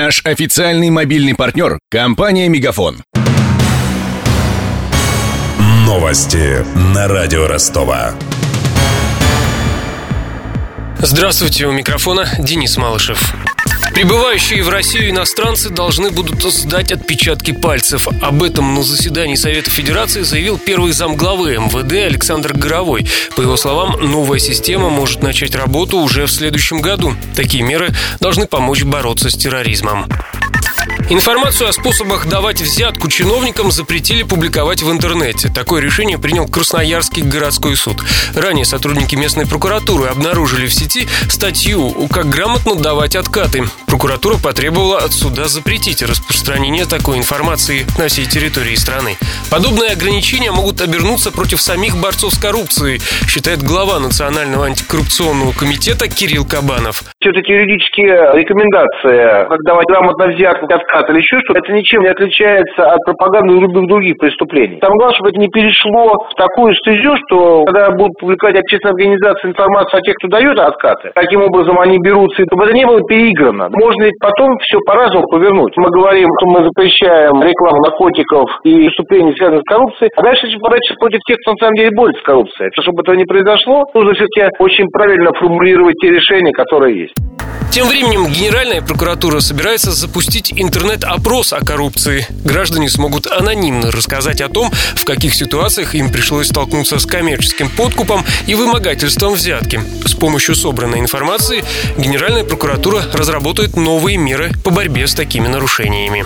Наш официальный мобильный партнер – компания «Мегафон». Новости на радио Ростова. Здравствуйте, у микрофона Денис Малышев. Прибывающие в Россию иностранцы должны будут сдать отпечатки пальцев. Об этом на заседании Совета Федерации заявил первый замглавы МВД Александр Горовой. По его словам, новая система может начать работу уже в следующем году. Такие меры должны помочь бороться с терроризмом. Информацию о способах давать взятку чиновникам запретили публиковать в интернете. Такое решение принял Красноярский городской суд. Ранее сотрудники местной прокуратуры обнаружили в сети статью «Как грамотно давать откаты». Прокуратура потребовала от суда запретить распространение такой информации на всей территории страны. Подобные ограничения могут обернуться против самих борцов с коррупцией, считает глава Национального антикоррупционного комитета Кирилл Кабанов. Все-таки юридические рекомендации, как давать грамотно взятку, откат откат или еще что-то, это ничем не отличается от пропаганды любых других преступлений. Там главное, чтобы это не перешло в такую стезю, что когда будут публиковать общественные организации информацию о тех, кто дает откаты, каким образом они берутся, чтобы это не было переиграно. Можно ведь потом все по-разному повернуть. Мы говорим, что мы запрещаем рекламу наркотиков и преступлений, связанных с коррупцией, а дальше подача против тех, кто на самом деле борется с коррупцией. Чтобы этого не произошло, нужно все-таки очень правильно формулировать те решения, которые есть. Тем временем Генеральная прокуратура собирается запустить интернет-опрос о коррупции. Граждане смогут анонимно рассказать о том, в каких ситуациях им пришлось столкнуться с коммерческим подкупом и вымогательством взятки. С помощью собранной информации Генеральная прокуратура разработает новые меры по борьбе с такими нарушениями.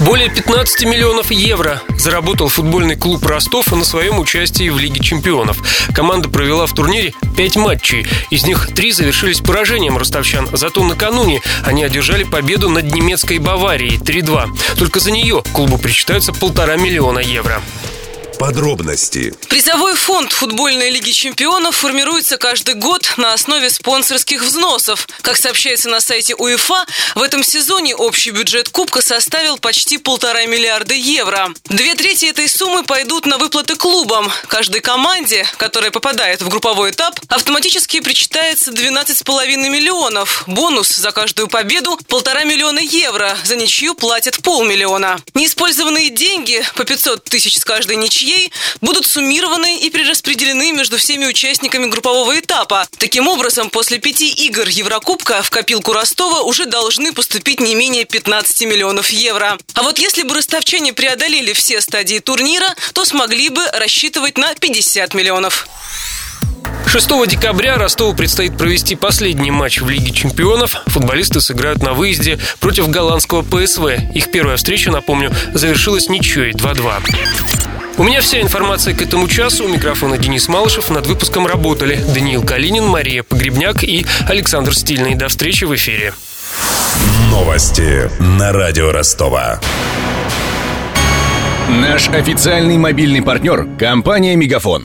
Более 15 миллионов евро заработал футбольный клуб Ростов на своем участии в Лиге чемпионов. Команда провела в турнире 5 матчей. Из них 3 завершились поражением ростовчан. Зато накануне они одержали победу над немецкой Баварией 3-2. Только за нее клубу причитается полтора миллиона евро. Подробности. Призовой фонд футбольной лиги чемпионов формируется каждый год на основе спонсорских взносов. Как сообщается на сайте УЕФА, в этом сезоне общий бюджет Кубка составил почти полтора миллиарда евро. Две трети этой суммы пойдут на выплаты клубам. Каждой команде, которая попадает в групповой этап, автоматически причитается 12,5 миллионов. Бонус за каждую победу – полтора миллиона евро. За ничью платят полмиллиона. Неиспользованные деньги по 500 тысяч с каждой ничьи ничьей будут суммированы и перераспределены между всеми участниками группового этапа. Таким образом, после пяти игр Еврокубка в копилку Ростова уже должны поступить не менее 15 миллионов евро. А вот если бы ростовчане преодолели все стадии турнира, то смогли бы рассчитывать на 50 миллионов. 6 декабря Ростову предстоит провести последний матч в Лиге чемпионов. Футболисты сыграют на выезде против голландского ПСВ. Их первая встреча, напомню, завершилась ничьей 2-2. У меня вся информация к этому часу. У микрофона Денис Малышев. Над выпуском работали Даниил Калинин, Мария Погребняк и Александр Стильный. До встречи в эфире. Новости на радио Ростова. Наш официальный мобильный партнер – компания «Мегафон».